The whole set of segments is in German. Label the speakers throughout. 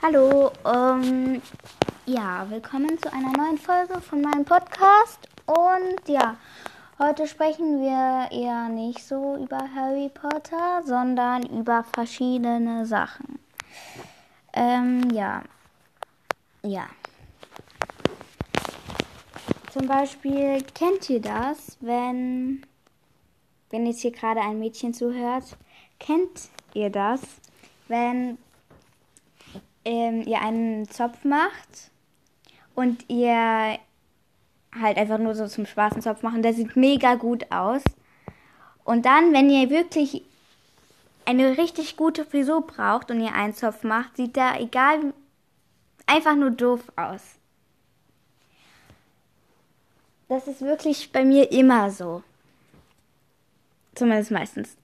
Speaker 1: Hallo, ähm, ja, willkommen zu einer neuen Folge von meinem Podcast. Und ja, heute sprechen wir eher nicht so über Harry Potter, sondern über verschiedene Sachen. Ähm, ja. Ja. Zum Beispiel, kennt ihr das, wenn, wenn jetzt hier gerade ein Mädchen zuhört, kennt ihr das, wenn ähm, ihr einen Zopf macht und ihr halt einfach nur so zum Spaß einen Zopf machen, der sieht mega gut aus. Und dann, wenn ihr wirklich eine richtig gute Frisur braucht und ihr einen Zopf macht, sieht der egal einfach nur doof aus. Das ist wirklich bei mir immer so. Zumindest meistens.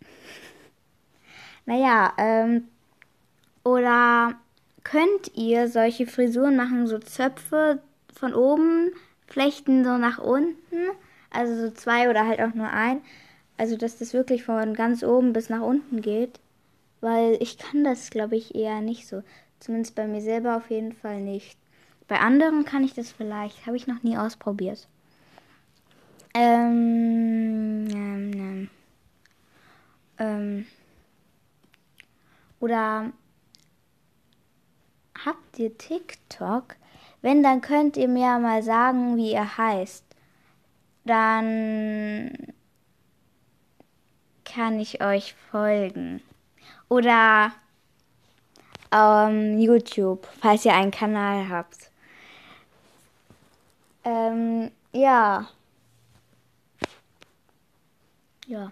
Speaker 1: naja, ähm, oder könnt ihr solche Frisuren machen, so Zöpfe von oben, flechten so nach unten, also so zwei oder halt auch nur ein, also dass das wirklich von ganz oben bis nach unten geht, weil ich kann das, glaube ich, eher nicht so. Zumindest bei mir selber auf jeden Fall nicht. Bei anderen kann ich das vielleicht, habe ich noch nie ausprobiert. Ähm, ähm, ähm, ähm. Oder habt ihr TikTok? Wenn, dann könnt ihr mir mal sagen, wie ihr heißt. Dann kann ich euch folgen. Oder ähm, YouTube, falls ihr einen Kanal habt. Ähm, ja. Ja.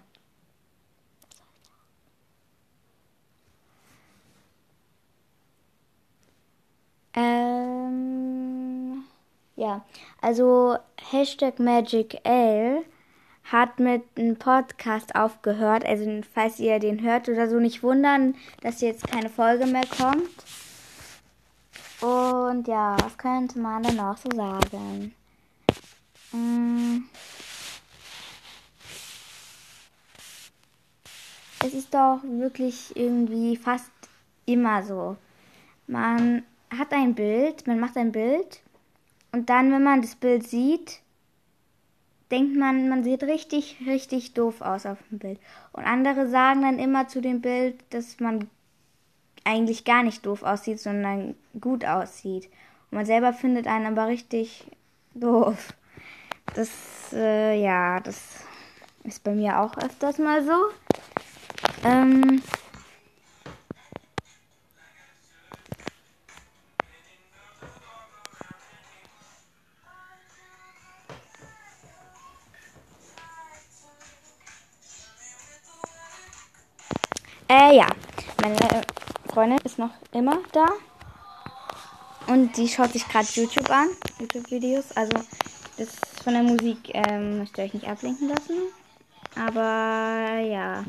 Speaker 1: Ähm, ja, also Hashtag Magic L hat mit einem Podcast aufgehört. Also falls ihr den hört oder so, nicht wundern, dass jetzt keine Folge mehr kommt. Und ja, was könnte man denn noch so sagen? Hm. Es ist doch wirklich irgendwie fast immer so. Man hat ein Bild, man macht ein Bild und dann, wenn man das Bild sieht, denkt man, man sieht richtig, richtig doof aus auf dem Bild. Und andere sagen dann immer zu dem Bild, dass man eigentlich gar nicht doof aussieht, sondern gut aussieht. Und man selber findet einen aber richtig doof. Das, äh, ja, das ist bei mir auch öfters mal so. Ähm, Äh, ja. Meine Freundin ist noch immer da. Und sie schaut sich gerade YouTube an. YouTube-Videos. Also, das von der Musik ähm, müsst ihr euch nicht ablenken lassen. Aber, ja.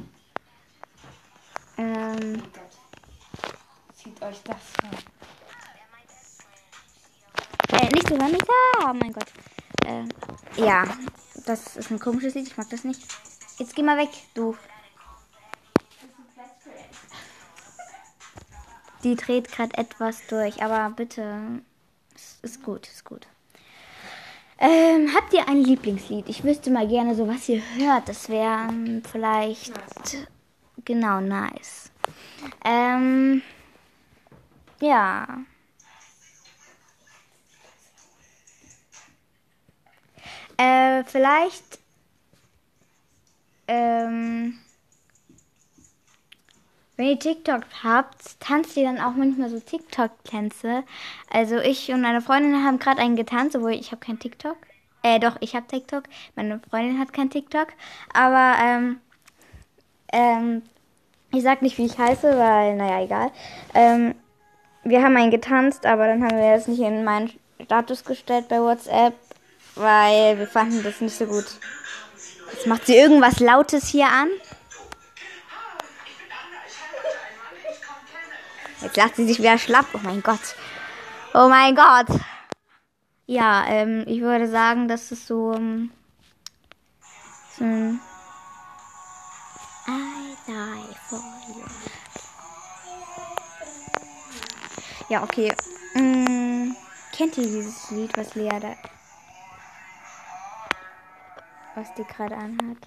Speaker 1: Ähm. Zieht euch das an. Äh, nicht so nicht da. Oh mein Gott. Äh, ja. Das ist ein komisches Lied. Ich mag das nicht. Jetzt geh mal weg, du. Die dreht gerade etwas durch, aber bitte, es ist gut, ist gut. Ähm, habt ihr ein Lieblingslied? Ich wüsste mal gerne so, was ihr hört. Das wäre ähm, vielleicht nice. genau nice. Ähm, ja. Äh, vielleicht ähm, wenn ihr TikTok habt, tanzt ihr dann auch manchmal so TikTok-Tänze. Also ich und meine Freundin haben gerade einen getanzt, obwohl ich habe kein TikTok. Äh, doch, ich habe TikTok. Meine Freundin hat kein TikTok. Aber, ähm, ähm, ich sag nicht, wie ich heiße, weil, naja, egal. Ähm, wir haben einen getanzt, aber dann haben wir das nicht in meinen Status gestellt bei WhatsApp, weil wir fanden das nicht so gut. Jetzt macht sie irgendwas Lautes hier an. Jetzt lacht sie sich wieder schlapp. Oh mein Gott. Oh mein Gott. Ja, ähm, ich würde sagen, das ist so, ähm, so ein I die for you. Ja, okay. Mm, kennt ihr dieses Lied, was Lea da. Was die gerade anhat?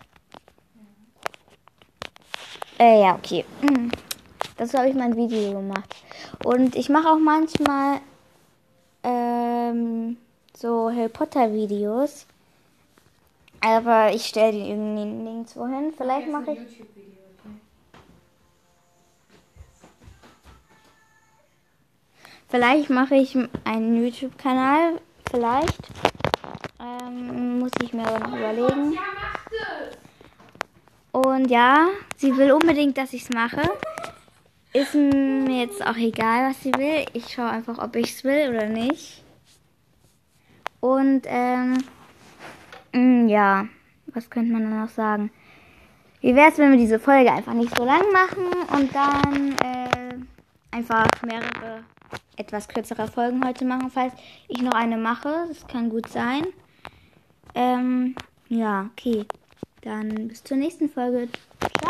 Speaker 1: Äh, ja, okay. Mm. Das habe ich mein Video gemacht. Und ich mache auch manchmal ähm, so Harry Potter Videos. Aber ich stelle die irgendwie nirgendwo hin. Vielleicht mache ich. Vielleicht mache ich einen YouTube-Kanal. Vielleicht. Ähm, muss ich mir aber noch überlegen. Und ja, sie will unbedingt, dass ich es mache. Ist mir jetzt auch egal, was sie will. Ich schaue einfach, ob ich es will oder nicht. Und ähm, mm, ja, was könnte man dann noch sagen? Wie wäre es, wenn wir diese Folge einfach nicht so lang machen und dann äh, einfach mehrere etwas kürzere Folgen heute machen, falls ich noch eine mache. Das kann gut sein. Ähm, ja, okay. Dann bis zur nächsten Folge. Ciao.